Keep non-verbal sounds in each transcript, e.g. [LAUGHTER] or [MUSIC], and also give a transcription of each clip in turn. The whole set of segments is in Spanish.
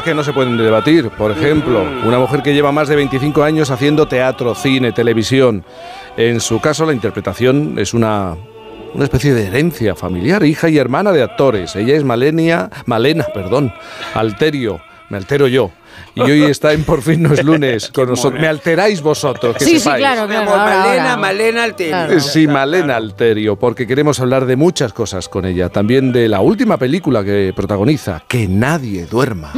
cosas que no se pueden debatir. Por ejemplo, una mujer que lleva más de 25 años haciendo teatro, cine, televisión. En su caso, la interpretación es una, una especie de herencia familiar, hija y hermana de actores. Ella es Malenia, Malena, perdón, Alterio, me altero yo. Y hoy está en Por fin no es lunes [LAUGHS] con nosotros. Me alteráis vosotros, que Sí, sí, sepáis. claro, Mi claro. amor, ahora, Malena, ahora. Malena Alterio. Claro. Sí, Malena Alterio, porque queremos hablar de muchas cosas con ella. También de la última película que protagoniza, Que nadie duerma.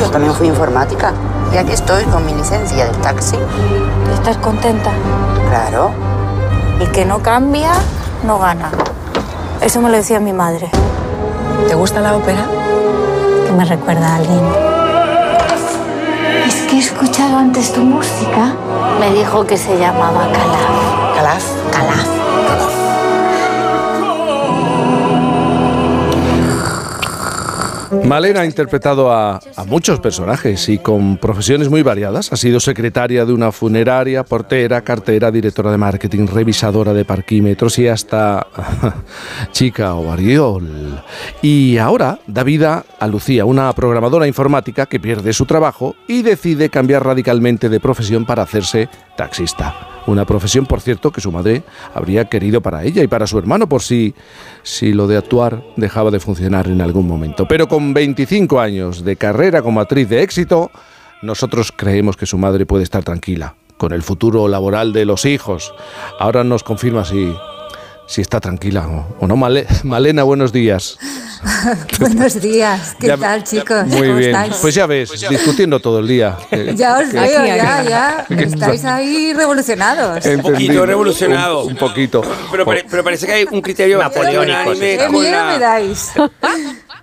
Yo también fui informática. Y aquí estoy con mi licencia del taxi. ¿Estás contenta? Claro. El que no cambia, no gana. Eso me lo decía mi madre. ¿Te gusta la ópera? Que me recuerda a alguien. Que he escuchado antes tu música. Me dijo que se llamaba Calaf. Calaf. Calaf. Malena ha interpretado a, muchos personajes y con profesiones muy variadas. Ha sido secretaria de una funeraria, portera, cartera, directora de marketing, revisadora de parquímetros y hasta [LAUGHS] chica o variol. Y ahora da vida a Lucía, una programadora informática que pierde su trabajo y decide cambiar radicalmente de profesión para hacerse taxista. Una profesión, por cierto, que su madre habría querido para ella y para su hermano por si, si lo de actuar dejaba de funcionar en algún momento. Pero con 25 años de carrera como actriz de éxito, nosotros creemos que su madre puede estar tranquila con el futuro laboral de los hijos. Ahora nos confirma si, si está tranquila o, o no. Male- Malena, buenos días. Buenos días, ¿qué Ya- tal chicos? Muy ¿Cómo bien. estáis? Pues ya ves, discutiendo todo el día. Eh, ya os veo, Aquí, ya, ya. Estáis ahí revolucionados. Un poquito revolucionado. Un, un poquito. Pero, pare- pero parece que hay un criterio unánime Qué miedo me dais.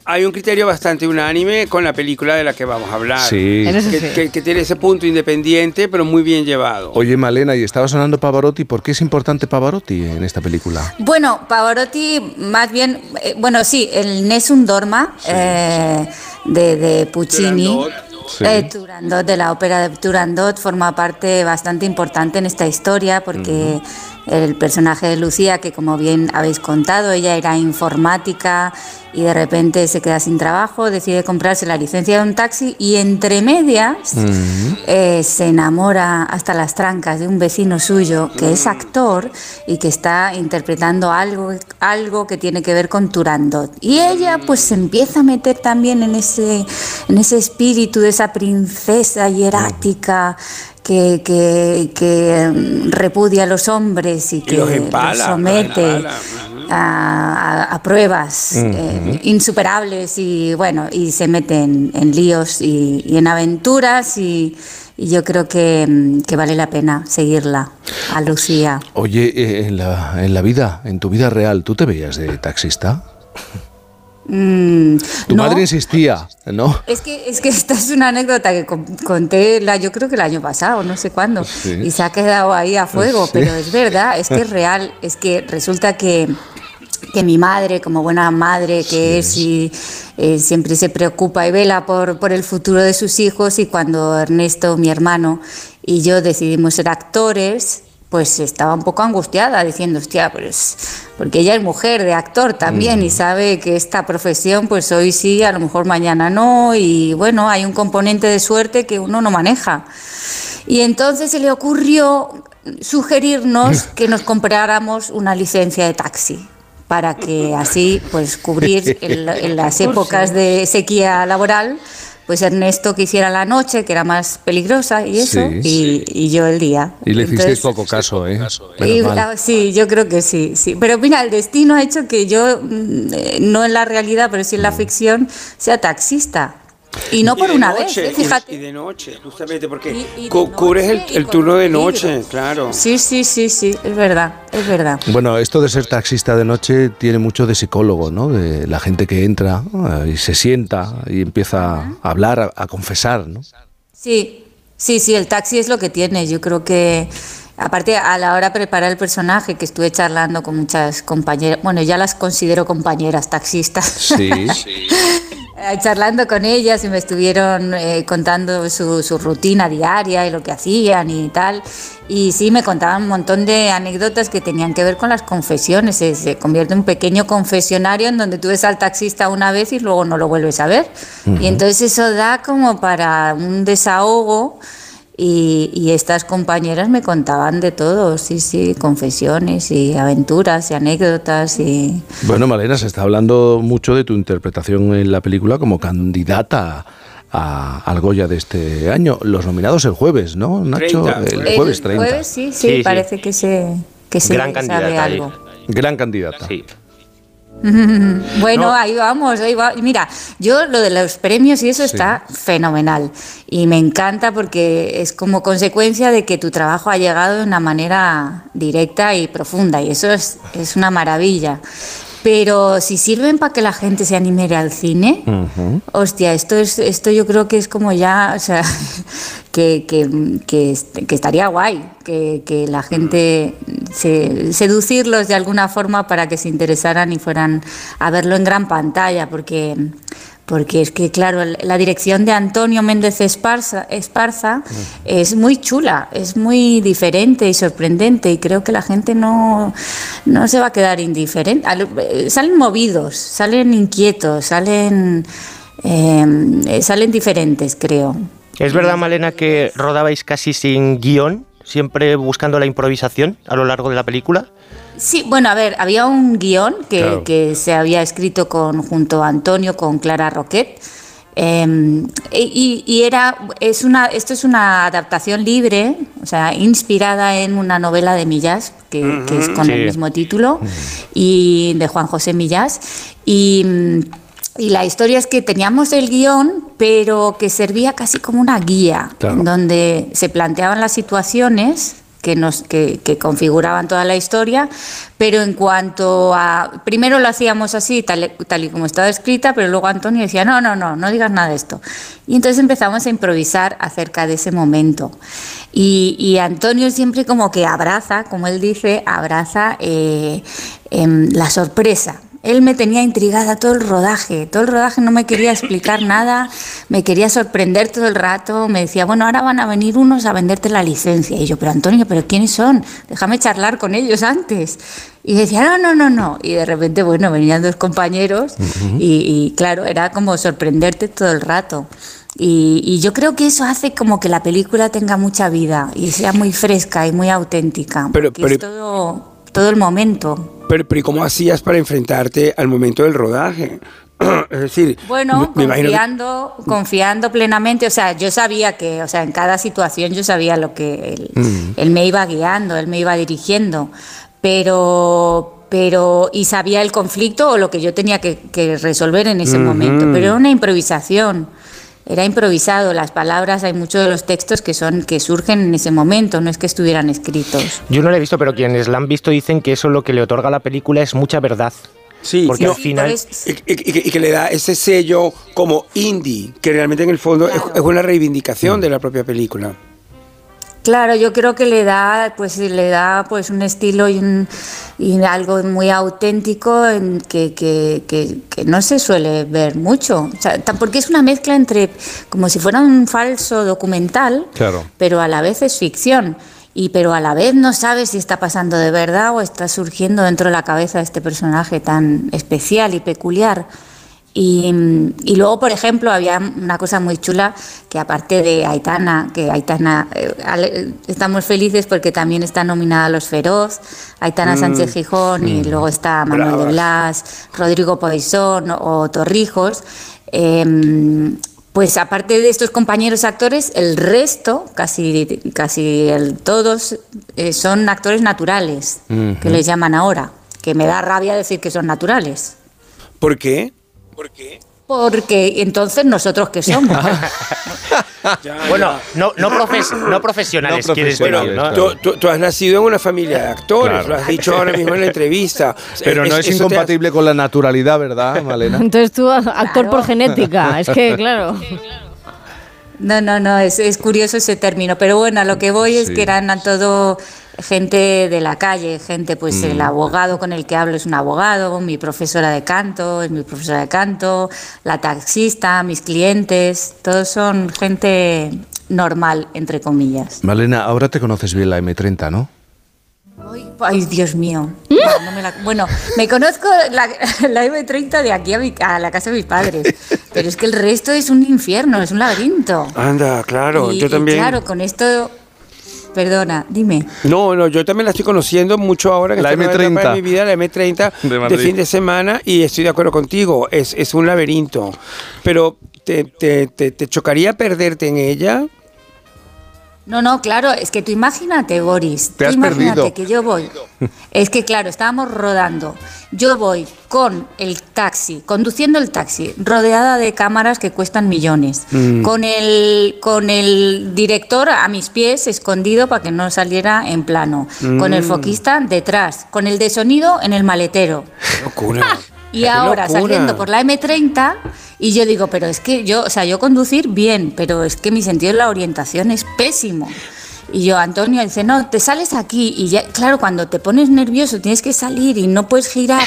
Hay un criterio bastante unánime con la película de la que vamos a hablar. Sí. Que, sí. que- que tiene ese punto independiente, pero muy bien llevado. Oye, Malena, y estaba sonando Pavarotti. ¿Por qué es importante Pavarotti en esta película? Bueno, Pavarotti, más bien, eh, bueno, sí, el Nessun Dorma eh, de, de Puccini. Sí. Eh, Turandot, de la ópera de Turandot, forma parte bastante importante en esta historia porque el personaje de Lucía, que como bien habéis contado, ella era informática y de repente se queda sin trabajo, decide comprarse la licencia de un taxi y entre medias eh, se enamora hasta las trancas de un vecino suyo que es actor y que está interpretando algo, algo que tiene que ver con Turandot. Y ella pues se empieza a meter también en ese, en ese espíritu de esa princesa hierática que, que, que, mm, repudia a los hombres y que los empala, somete empala. a, a- a pruebas eh, insuperables y bueno, y se mete en, en líos y, y en aventuras y, y yo creo que, mm, que vale la pena seguirla a Lucía. Oye, eh, en la, en la vida, en tu vida real, ¿tú te veías de taxista? Mm, Tu no, madre insistía, ¿no? Es que, es que esta es una anécdota que con- conté, la, yo creo que el año pasado, no sé cuándo, Sí. y se ha quedado ahí a fuego, Sí. pero es verdad, es que es real, es que resulta que, que mi madre, como buena madre que es, y, eh, siempre se preocupa y vela por, por el futuro de sus hijos, y cuando Ernesto, mi hermano, y yo decidimos ser actores, pues estaba un poco angustiada diciendo, hostia, pues porque ella es mujer de actor también y sabe que esta profesión pues hoy sí, a lo mejor mañana no y bueno, hay un componente de suerte que uno no maneja. Y entonces se le ocurrió sugerirnos [LAUGHS] que nos compráramos una licencia de taxi para que así pues cubrir en las épocas de sequía laboral pues Ernesto que hiciera la noche que era más peligrosa y eso Sí. y, y yo el día Y le hicisteis Entonces- poco caso, ¿eh? y, Menos mal. ah, sí, yo creo que sí, sí. Pero mira, el destino ha hecho que yo, mm, eh, no en la realidad, pero sí en la ficción, sea taxista. Y no por una noche, vez, ¿eh? y- fíjate. Y de noche, justamente, porque Y- y cubres el, turno de noche, claro. Sí, sí, sí, sí, es verdad, es verdad. Bueno, esto de ser taxista de noche tiene mucho de psicólogo, ¿no? De la gente que entra eh, y se sienta y empieza a hablar, a, a confesar, ¿no? Sí, sí, sí, el taxi es lo que tiene. Yo creo que, aparte, a la hora de preparar el personaje, que estuve charlando con muchas compañeras, bueno, ya las considero compañeras taxistas. Sí. [LAUGHS] eh, charlando con ellas y me estuvieron eh, contando su, su, rutina diaria y lo que hacían y tal. Y sí, me contaban un montón de anécdotas que tenían que ver con las confesiones. Se, se convierte en un pequeño confesionario en donde tú ves al taxista una vez y luego no lo vuelves a ver. Uh -huh. Y entonces eso da como para un desahogo. Y, y, estas compañeras me contaban de todo, sí, sí, confesiones y aventuras y anécdotas. Y... Bueno, Malena, se está hablando mucho de tu interpretación en la película como candidata a, al Goya de este año. Los nominados el jueves, ¿no, Nacho? 30. El jueves 30. El jueves, sí, sí, Sí, sí. parece que se, que se Gran sabe candidata ahí. algo. Gran candidata. Sí. [LAUGHS] Bueno, No. ahí vamos, ahí va. Mira, yo lo de los premios y eso está fenomenal. Y me encanta porque es como consecuencia de que tu trabajo ha llegado de una manera directa y profunda. Y eso es, es una maravilla. Pero si sirven para que la gente se anime al cine, hostia, esto, es, esto yo creo que es como ya, o sea, que, que, que, est- que estaría guay, que, que la gente, se, seducirlos de alguna forma para que se interesaran y fueran a verlo en gran pantalla, porque, porque es que, claro, la dirección de Antonio Méndez Esparza, Esparza es muy chula, es muy diferente y sorprendente y creo que la gente no, no se va a quedar indiferente. Eh, Salen movidos, salen inquietos, salen, eh, salen diferentes, creo. ¿Es verdad, Malena, que rodabais casi sin guion, siempre buscando la improvisación a lo largo de la película? Sí, bueno, a ver, había un guion que, Claro. que se había escrito con, junto a Antonio con Clara Roquet. eh, y, y era, es una, esto es una adaptación libre, o sea, inspirada en una novela de Millás, que, que es con Sí. el mismo título, y de Juan José Millás. Y, mm, y la historia es que teníamos el guion, pero que servía casi como una guía, Claro. donde se planteaban las situaciones que, nos, que, que configuraban toda la historia, pero en cuanto a... Primero lo hacíamos así, tal, tal y como estaba escrita, pero luego Antonio decía, no, no, no, no digas nada de esto. Y entonces empezamos a improvisar acerca de ese momento. Y, y Antonio siempre como que abraza, como él dice, abraza eh, em, la sorpresa. Él me tenía intrigada todo el rodaje, todo el rodaje no me quería explicar [LAUGHS] nada, me quería sorprender todo el rato, me decía, bueno, ahora van a venir unos a venderte la licencia. Y yo, pero Antonio, ¿pero quiénes son? Déjame charlar con ellos antes. Y decía, no, no, no, no. Y de repente, bueno, venían dos compañeros y, y, claro, era como sorprenderte todo el rato. Y, y yo creo que eso hace como que la película tenga mucha vida y sea muy fresca y muy auténtica. Pero- pero- es todo, todo el momento. Pero, pero ¿y cómo hacías para enfrentarte al momento del rodaje? [CLEARS THROAT] es decir, Bueno, me- me imagino que- confiando, confiando plenamente, o sea, yo sabía que, o sea, en cada situación yo sabía lo que él, Mm. él me iba guiando, él me iba dirigiendo, pero, pero, y sabía el conflicto o lo que yo tenía que, que resolver en ese momento, pero era una improvisación. Era improvisado, las palabras, hay muchos de los textos que son que surgen en ese momento, no es que estuvieran escritos. Yo no la he visto, pero quienes la han visto dicen que eso lo que le otorga a la película es mucha verdad. Sí, Porque no, al final... y, y- y que- le da ese sello como indie, que realmente en el fondo es- es, una reivindicación de la propia película. Claro, yo creo que le da, pues le da pues un estilo y, un- y algo muy auténtico en que, que- que- que no se suele ver mucho. O sea, ta- porque es una mezcla entre como si fuera un falso documental, Claro. pero a la vez es ficción. Y pero a la vez no sabes si está pasando de verdad o está surgiendo dentro de la cabeza de este personaje tan especial y peculiar. Y, y luego, por ejemplo, había una cosa muy chula que aparte de Aitana, que Aitana, eh, estamos felices porque también está nominada a Los Feroz, Aitana Sánchez Gijón y luego está Manuel de. Blas, Rodrigo Poisson o Torrijos. em, pues aparte de estos compañeros actores, el resto, casi, casi el, todos, eh, son actores naturales, que les llaman ahora, que me da rabia decir que son naturales. ¿Por qué? ¿Por qué? Porque entonces nosotros qué somos. [LAUGHS] Ya, Bueno, ya. no, no, profes- no profesionales, No quieres profesionales, decir, ¿no? claro. Tú, tú- tú has nacido en una familia de actores, Claro. lo has dicho ahora mismo en la entrevista. [LAUGHS] Pero no es, incompatible con la naturalidad, ¿verdad, Malena? [LAUGHS] Entonces tú, actor Claro. por genética, es que, claro. No, no, no, es, es curioso ese término, pero bueno, a lo que voy es Sí. que eran a todo gente de la calle, gente, pues el abogado con el que hablo es un abogado, mi profesora de canto es mi profesora de canto, la taxista, mis clientes, todos son gente normal, entre comillas. Malena, ahora te conoces bien la M30, ¿no? Ay, Dios mío. Va, no me la- bueno, me conozco la, la M30 de aquí a, mi- a la casa de mis padres, pero es que el resto es un infierno, es un laberinto. Anda, claro, Y- yo y también. claro, con esto. Perdona, dime. No, no, yo también la estoy conociendo mucho ahora en La esta nueva M30. etapa de mi vida, la M30 [LAUGHS] De fin de semana y estoy de acuerdo contigo, es, es un laberinto. Pero ¿te, te, te, te chocaría perderte en ella? No, no, claro, es que tú imagínate, Boris. Te tú has imagínate perdido. que yo voy. Es que, claro, estábamos rodando. Yo voy con el taxi, conduciendo el taxi, rodeada de cámaras que cuestan millones. Con, el, con el director a mis pies, escondido para que no saliera en plano. Con el foquista detrás. Con el de sonido en el maletero. Qué locura. [LAUGHS] Y ahora locura. saliendo por la M30 y yo digo, pero es que yo, o sea, yo conducir bien, pero es que mi sentido de la orientación es pésimo. Y yo, Antonio, dice, no, te sales aquí y ya, claro, cuando te pones nervioso tienes que salir y no puedes girar.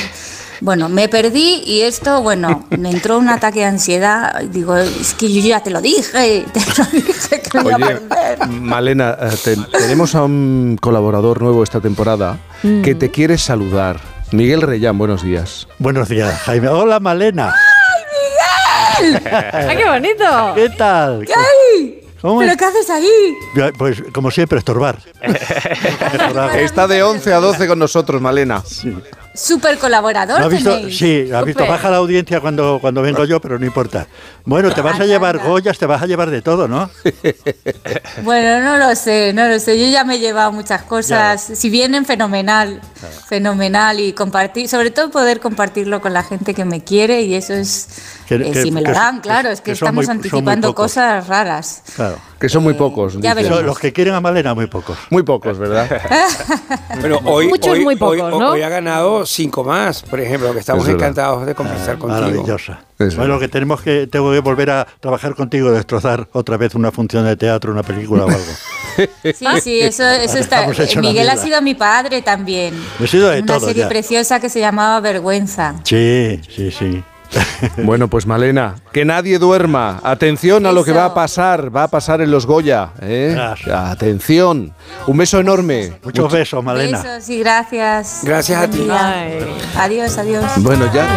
Bueno, me perdí y esto, bueno, me entró un ataque de ansiedad. Digo, es que yo ya te lo dije, [LAUGHS] te lo dije que me iba a Oye, perder. Malena, eh, te- tenemos a un colaborador nuevo esta temporada que te quiere saludar. Miguel Reyán, buenos días. Buenos días, Jaime. Hola, Malena. ¡Ay, [LAUGHS] qué bonito! ¿Qué tal? ¿Qué hay? ¿Cómo ¿Pero es? qué haces ahí? Pues como siempre, estorbar. [LAUGHS] Estorbar. Está de 11 a 12 con nosotros, Malena. Súper colaborador ¿Lo has visto? tenéis. Sí, has visto, baja la audiencia cuando, cuando vengo yo, pero no importa. Bueno, te vas a llevar Goyas, te vas a llevar de todo, ¿no? [LAUGHS] Bueno, no lo sé, no lo sé. Yo ya me he llevado muchas cosas. Si vienen, fenomenal. Fenomenal. Y compartir, sobre todo poder compartirlo con la gente que me quiere. Y eso es. Que- eh, que- si me lo que- dan, claro. Es que, estamos muy- anticipando pocos. cosas raras. Claro. Que son muy pocos. ya. Son Los que quieren a Malena, muy pocos. Muy pocos, ¿verdad? [LAUGHS] Pero hoy, Muchos hoy, muy pocos, hoy- ¿no? hoy ha ganado cinco más, por ejemplo, que estamos Es encantados de conversar contigo. Maravillosa. Es bueno, verdad. que tenemos que, tengo que volver a trabajar contigo, destrozar otra vez una función de teatro, una película o algo. [LAUGHS] Sí, sí, eso, eso está. Miguel ha sido mi padre también. He sido de Una todo serie ya. preciosa que se llamaba Vergüenza. Sí, sí, sí. [LAUGHS] Bueno, pues Malena, que nadie duerma. Atención a lo que va a pasar. Va a pasar en los Goya. ¿eh? Gracias. Atención. Un beso enorme. Muchos besos, Malena. Besos y gracias. Gracias a ti. Ay. Adiós, adiós. Bueno, ya